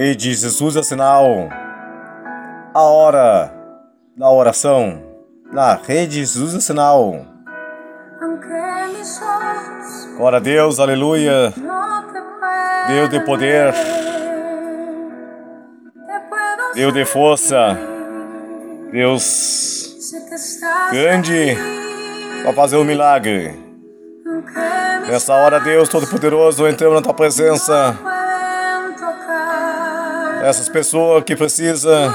Rede Jesus é sinal. A hora da oração. Na rede Jesus é sinal. Glória a Deus, aleluia. Deus de poder. Deus de força. Deus grande para fazer um milagre. Nessa hora, Deus Todo-Poderoso, entramos na tua presença. Essas pessoas que precisam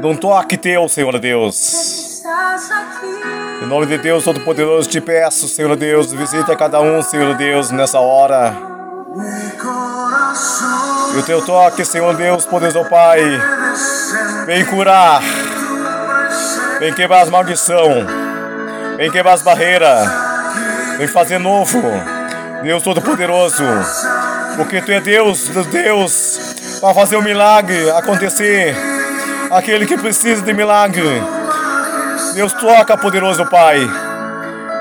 de um toque teu, Senhor Deus. Em nome de Deus Todo-Poderoso, te peço, Senhor Deus, visita cada um, Senhor Deus, nessa hora. E o teu toque, Senhor Deus, poderoso Pai, vem curar, vem quebrar as maldições, vem quebrar as barreiras, vem fazer novo, Deus Todo-Poderoso, porque tu é Deus dos Deus, para fazer o um milagre acontecer, aquele que precisa de milagre. Deus toca, poderoso Pai.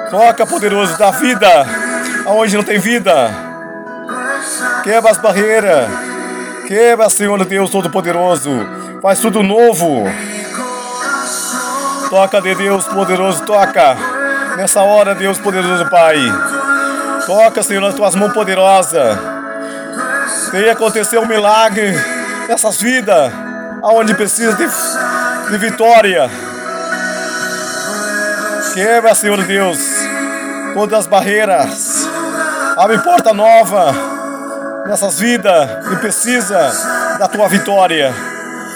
Toca, poderoso, da vida aonde não tem vida. Quebra as barreiras. Quebra, Senhor Deus Todo-Poderoso. Faz tudo novo. Toca de Deus poderoso, toca. Nessa hora, Deus poderoso Pai. Toca, Senhor, nas tuas mãos poderosas. Tem acontecer um milagre nessas vidas, aonde precisa de, de vitória. Quebra, Senhor Deus, todas as barreiras. Abre porta nova nessas vidas que precisa da tua vitória.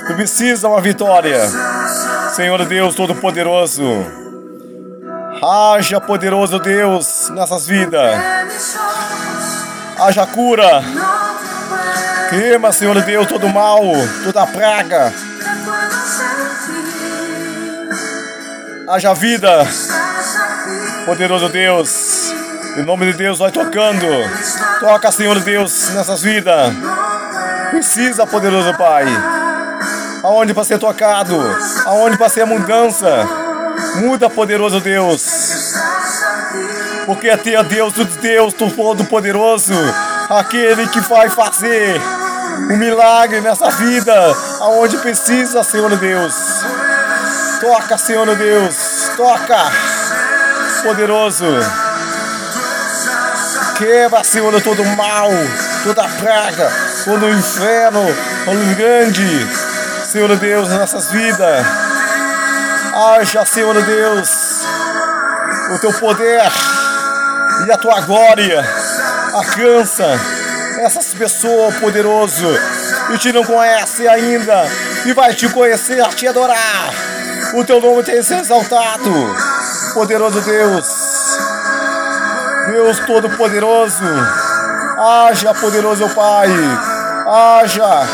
Que precisa uma vitória. Senhor Deus Todo-Poderoso. Haja poderoso Deus nessas vidas. Haja cura. Queima, Senhor Deus, todo mal, toda praga. Haja vida, poderoso Deus. Em nome de Deus, vai tocando. Toca, Senhor Deus, nessas vidas. Precisa, poderoso Pai. Aonde para ser tocado? Aonde para ser mudança? Muda, poderoso Deus. Porque a ti é Deus, tu Deus, Todo-Poderoso. Aquele que vai fazer um milagre nessa vida. Aonde precisa, Senhor Deus. Toca, Senhor Deus. Toca. Poderoso. Quebra, Senhor, todo mal, toda praga, todo inferno, todo grande. Senhor Deus, nessas vidas. Haja, Senhor Deus, o teu poder e a tua glória. Alcança essas pessoas poderoso e te não conhece ainda e vai te conhecer, te adorar. O teu nome tem que ser exaltado, poderoso Deus. Deus Todo-Poderoso, haja, poderoso Pai, haja,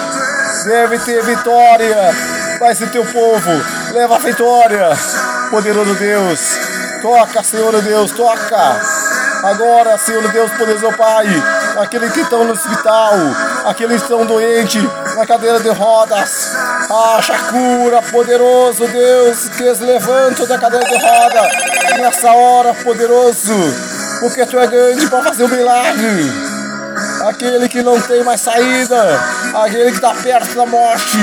deve ter vitória, vai ser teu povo, leva a vitória, poderoso Deus, toca, Senhor Deus, toca, agora, Senhor Deus, poderoso Pai, aqueles que estão no hospital, aqueles que estão doentes, na cadeira de rodas, haja cura, poderoso Deus, que eles levantam da cadeira de roda, nessa hora, poderoso, porque tu é grande para fazer um milagre. Aquele que não tem mais saída, aquele que está perto da morte,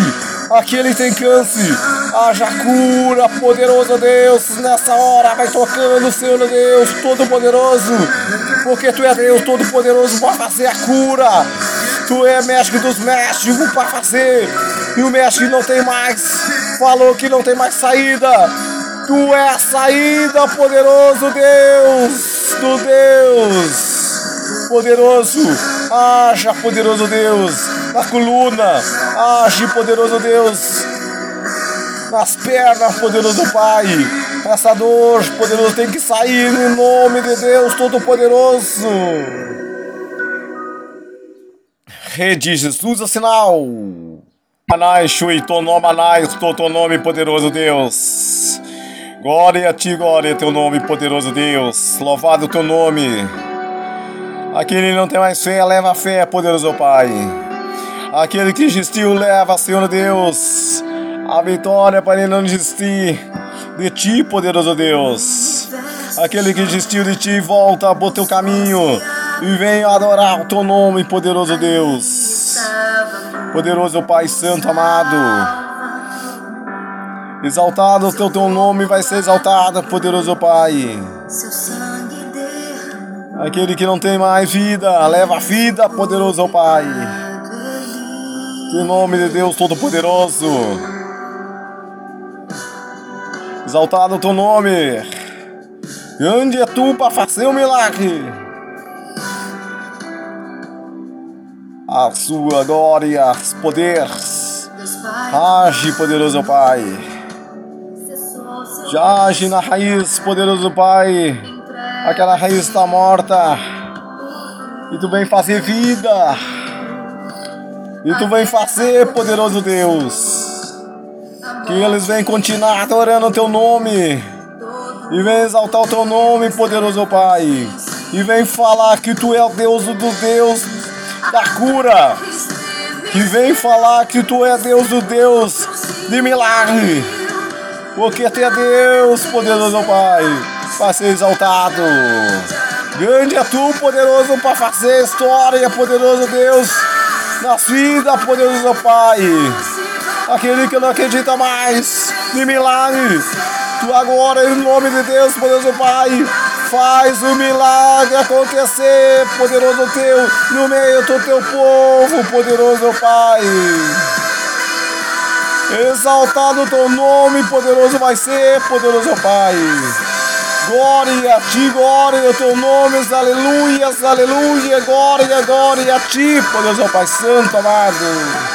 aquele que tem câncer, haja cura, poderoso Deus, nessa hora vai tocando, Senhor Deus, Todo-Poderoso, porque tu é Deus Todo-Poderoso para fazer a cura. Tu é mestre dos mestres para fazer, e o mestre não tem mais, falou que não tem mais saída. Tu é a saída, poderoso Deus, do Deus, poderoso, haja, poderoso Deus, na coluna, age, poderoso Deus, nas pernas, poderoso Pai, essa dor, poderoso, tem que sair em nome de Deus Todo-Poderoso. Rede Jesus é sinal. Manai, Shui, Tonom, Manai, nome, poderoso Deus. Glória a ti, glória teu nome, poderoso Deus. Louvado o teu nome. Aquele que não tem mais fé, leva fé, poderoso Pai. Aquele que desistiu, leva, Senhor Deus, a vitória para ele não desistir de ti, poderoso Deus. Aquele que desistiu de ti, volta para o teu caminho e vem adorar o teu nome, poderoso Deus. Poderoso Pai Santo amado. Exaltado o teu, teu nome vai ser exaltado, poderoso Pai. Aquele que não tem mais vida, leva a vida, poderoso Pai. Em nome de Deus Todo-Poderoso. Exaltado o teu nome. Grande é tu para fazer o um milagre. A sua glória, os poderes. Age, poderoso Pai. Jage na raiz, poderoso Pai. Aquela raiz está morta. E tu vem fazer vida. E tu vem fazer, poderoso Deus. Que eles venham continuar adorando o teu nome. E vem exaltar o teu nome, poderoso Pai. E vem falar que tu é o Deus do Deus da cura. Que vem falar que tu é Deus do Deus de milagre porque tu Deus, poderoso Pai, para ser exaltado. Grande é tu, poderoso, para fazer história, poderoso Deus, na vida, poderoso Pai. Aquele que não acredita mais em milagre, tu agora, em nome de Deus, poderoso Pai, faz o milagre acontecer, poderoso teu, no meio do teu povo, poderoso Pai. Exaltado o teu nome, poderoso vai ser, poderoso Pai. Glória a ti, glória ao teu nome, aleluias, aleluia, glória, glória a ti, poderoso Pai Santo, amado.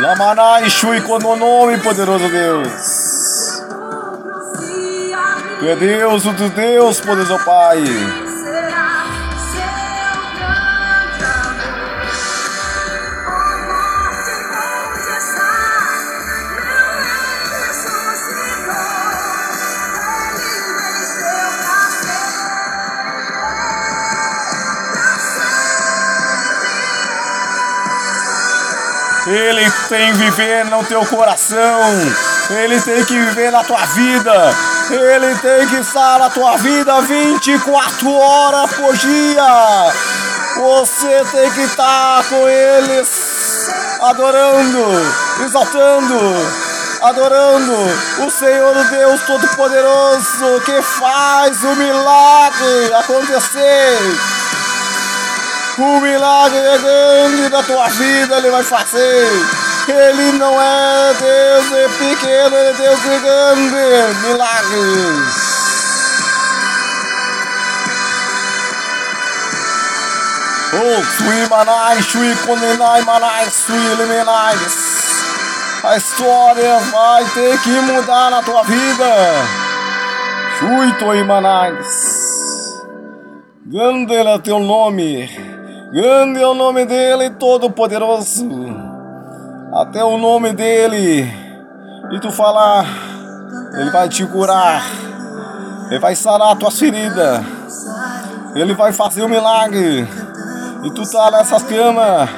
Lamanai, Shui, com o nome, poderoso Deus. Tu é Deus, o do Deus, poderoso Pai. Ele tem que viver no teu coração. Ele tem que viver na tua vida. Ele tem que estar na tua vida 24 horas por dia. Você tem que estar com eles adorando, exaltando, adorando o Senhor Deus Todo-Poderoso que faz o milagre acontecer. O milagre é grande da tua vida, Ele vai fazer. Ele não é Deus é pequeno, Ele é Deus de grande milagres. Oh, sui manai, sui condenai, manai, sui eliminais. A história vai ter que mudar na tua vida. Sui toi manais. Grande é teu nome. Grande é o nome dele, todo-poderoso. Até o nome dele. E tu falar, ele vai te curar. Ele vai sarar tuas feridas. Ele vai fazer um milagre. E tu tá nessa cama.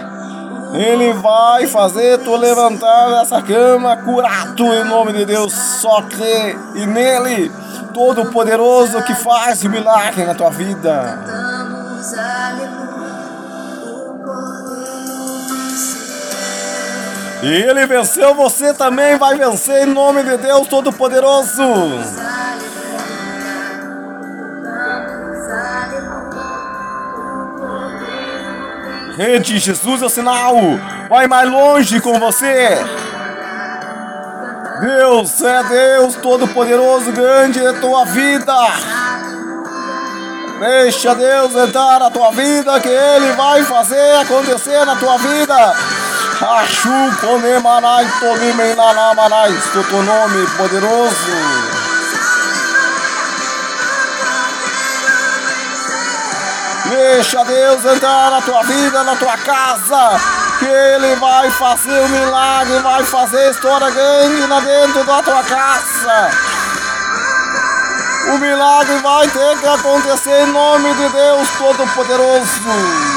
Ele vai fazer tu levantar dessa cama curado em nome de Deus. Só crê e nele, todo poderoso que faz o milagre na tua vida. E ele venceu, você também vai vencer em nome de Deus Todo-Poderoso. Rede Jesus é o sinal, vai mais longe com você. Deus é Deus Todo-Poderoso, grande é tua vida. Deixa Deus entrar na tua vida, que Ele vai fazer acontecer na tua vida. Achu Ponemanai Tolimenanamanai, teu nome poderoso. Deixa Deus entrar na tua vida, na tua casa, que Ele vai fazer o um milagre, vai fazer história grande lá dentro da tua casa. O milagre vai ter que acontecer em nome de Deus Todo-Poderoso.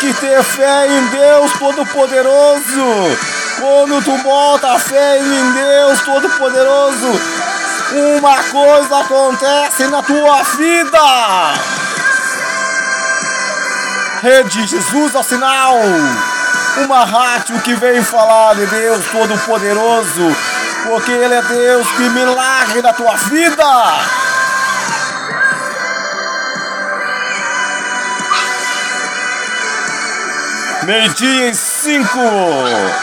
Que ter fé em Deus Todo-Poderoso. Quando tu bota a fé em Deus Todo-Poderoso, uma coisa acontece na tua vida. Rede Jesus ao sinal. Uma rádio que vem falar de Deus Todo-Poderoso, porque Ele é Deus que milagre na tua vida. Meio-dia e cinco,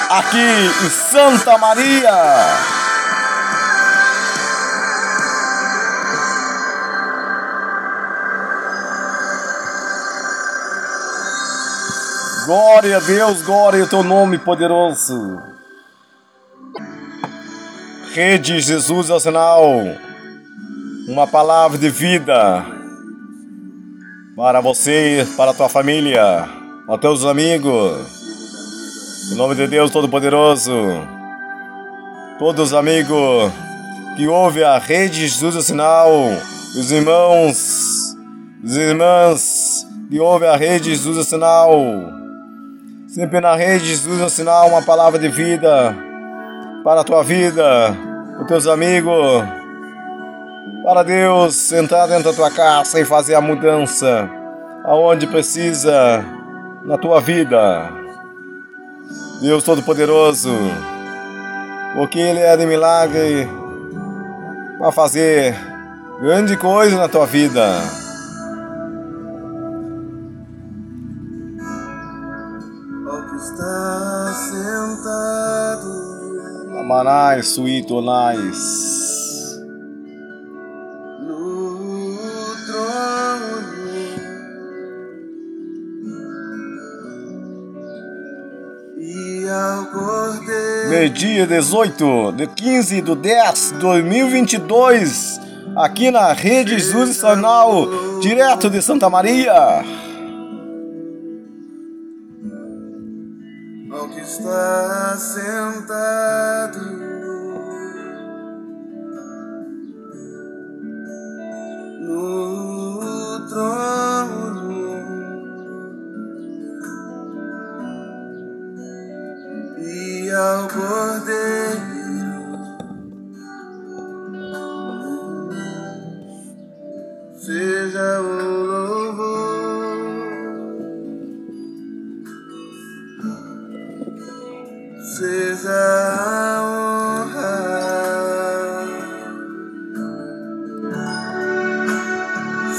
aqui em Santa Maria. Glória a Deus, glória ao teu nome poderoso. Rede Jesus é o sinal, uma palavra de vida para você, para a tua família aos teus amigos, em nome de Deus Todo-Poderoso, todos os amigos que ouvem a rede Jesus o Sinal, os irmãos, os irmãs que ouvem a rede Jesus o Sinal, sempre na rede Jesus o Sinal, uma palavra de vida para a tua vida, os teus amigos, para Deus entrar dentro da tua casa e fazer a mudança aonde precisa na tua vida. Deus Todo-Poderoso, porque Ele é de milagre para fazer grande coisa na tua vida. está sentado. Amanais, suítonais. Dia 18 de 15 de 10 de 2022, aqui na Rede Jesus Nacional, direto de Santa Maria. Ao que está sentado seja a honra,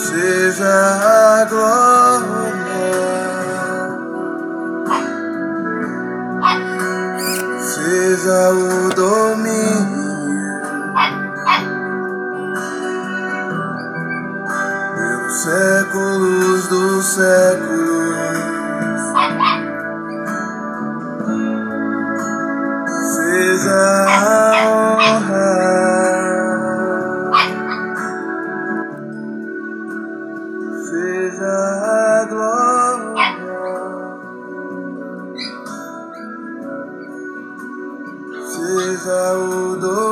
seja a glória, seja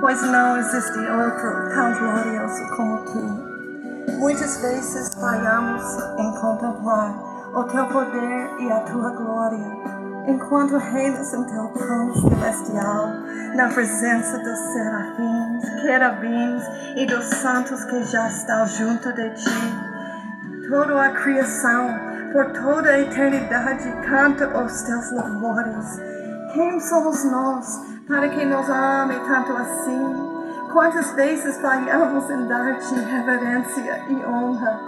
pois não existe outro tão glorioso como tu. Muitas vezes falhamos em contemplar o teu poder e a tua glória enquanto reinas em teu trono celestial, na presença dos serafins, querubins e dos santos que já estão junto de ti. Toda a criação, por toda a eternidade, canta os teus louvores. Quem somos nós para que nos ame tanto assim? Quantas vezes falhamos em dar-te reverência e honra?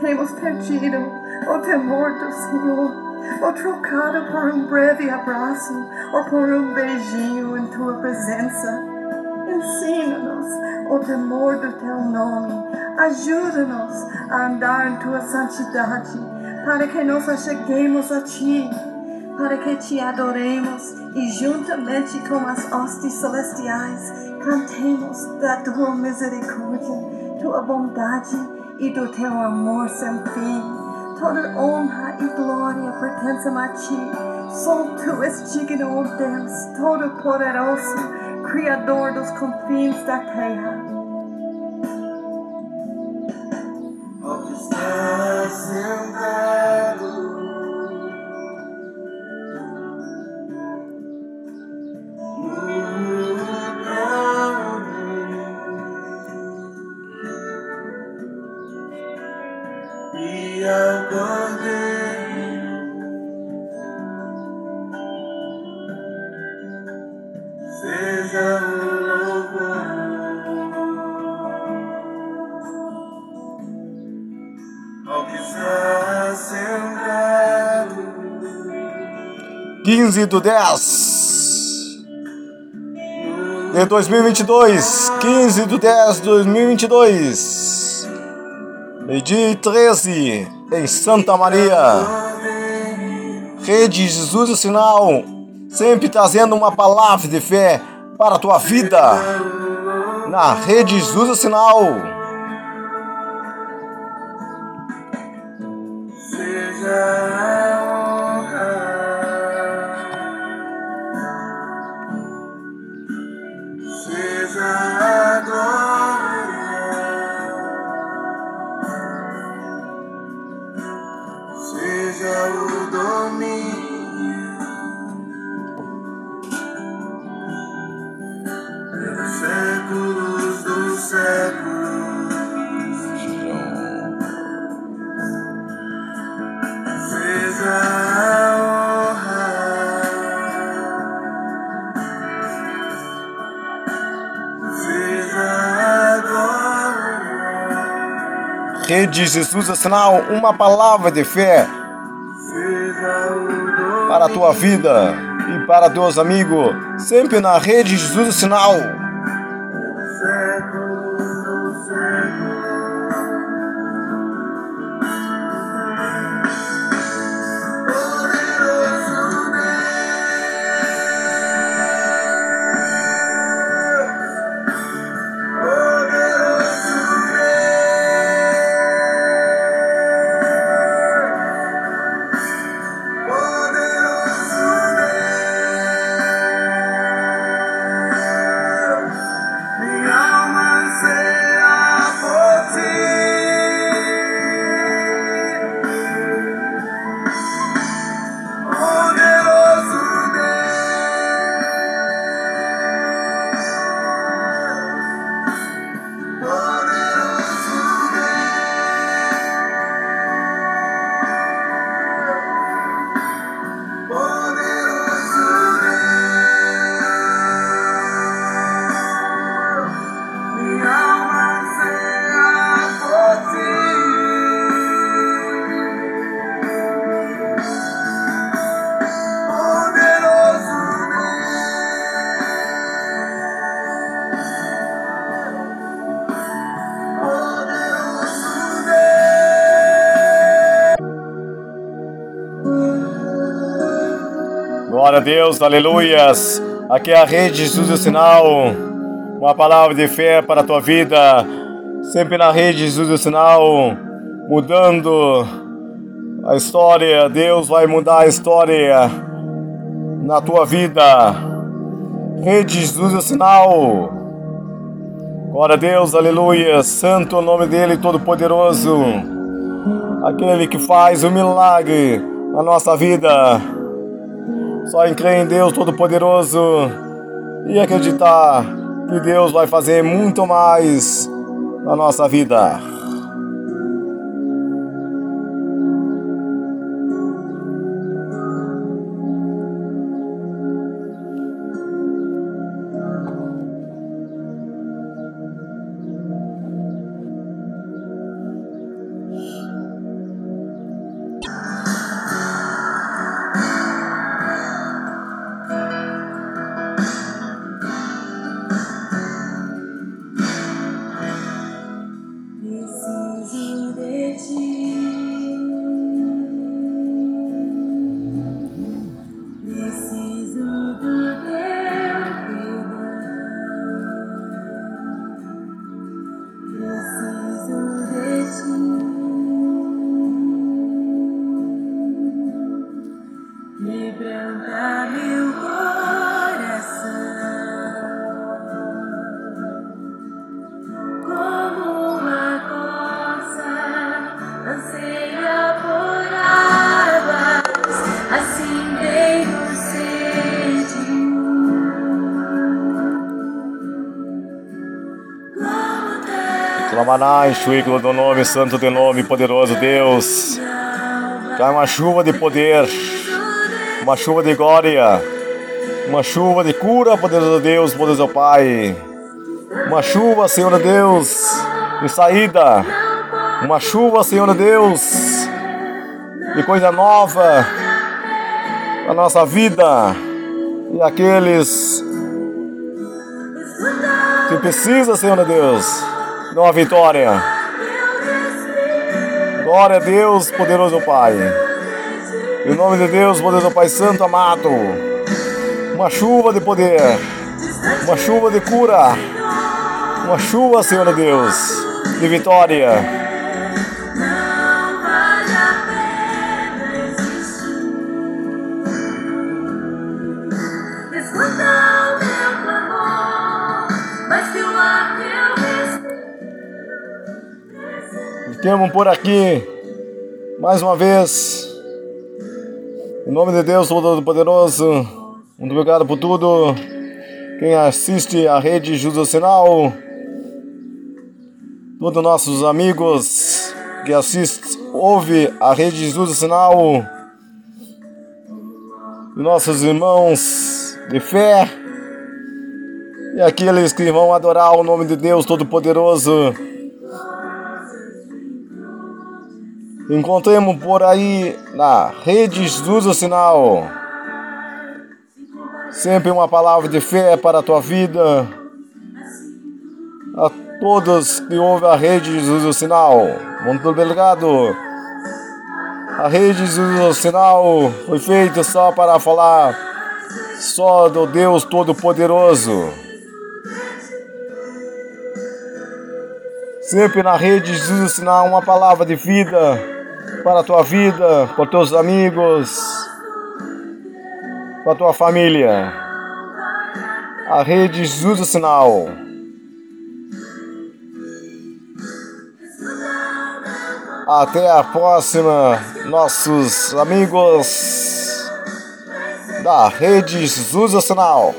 Temos perdido o temor do Senhor ou trocado por um breve abraço ou por um beijinho em tua presença. Ensina-nos o temor do teu nome. Ajuda-nos a andar em tua santidade, para que nos acheguemos a ti, para que te adoremos e juntamente com as hostes celestiais cantemos da tua misericórdia, tua bondade e do teu amor sem fim. Toda honra e glória pertencem a ti. Só tu és digno, oh Deus, Todo-Poderoso, Criador dos confins da terra. Ó que está seja. Ao que está sentado 15 do 10 de 2022. 15 do 10 de 2022. Meio-dia e 13 em Santa Maria. Rede Jesus o Sinal, sempre trazendo uma palavra de fé para a tua vida. Na Rede Jesus o Sinal. Rede Jesus o Sinal, uma palavra de fé para a tua vida e para teus amigos, sempre na Rede Jesus o Sinal. Glória a Deus, aleluias. Aqui é a Rede Jesus o Sinal, uma palavra de fé para a tua vida, sempre na Rede Jesus o Sinal, mudando a história. Deus vai mudar a história na tua vida. Rede Jesus é sinal. Glória a Deus, aleluia. Santo é o nome dele, todo-poderoso. Aquele que faz o milagre na nossa vida. Só em crer em Deus Todo-Poderoso e acreditar que Deus vai fazer muito mais na nossa vida. Enxuículo do nome santo de nome poderoso Deus. Cai uma chuva de poder, uma chuva de glória, uma chuva de cura, poderoso Deus, poderoso Pai. Uma chuva, Senhor Deus, de saída. Uma chuva, Senhor Deus, de coisa nova na nossa vida. E aqueles que precisam, Senhor Deus, de uma vitória. Glória a Deus, poderoso Pai. Em nome de Deus, poderoso Pai Santo amado. Uma chuva de poder, uma chuva de cura, uma chuva, Senhor Deus, de vitória. Ficamos por aqui mais uma vez. Em nome de Deus Todo-Poderoso, muito obrigado por tudo. Quem assiste a rede Jesus Sinal, todos nossos amigos que assistem, ouve a rede Jesus Sinal, nossos irmãos de fé e aqueles que vão adorar o nome de Deus Todo-Poderoso. Encontremos por aí na Rede Jesus o Sinal. Sempre uma palavra de fé para a tua vida. A todos que ouvem a Rede Jesus o Sinal. Muito obrigado. A Rede Jesus o Sinal foi feita só para falar só do Deus Todo-Poderoso. Sempre na rede Jesus o Sinal uma palavra de vida para a tua vida, para os teus amigos, para a tua família. A rede Jesus o Sinal. Até a próxima, nossos amigos da rede Jesus o Sinal.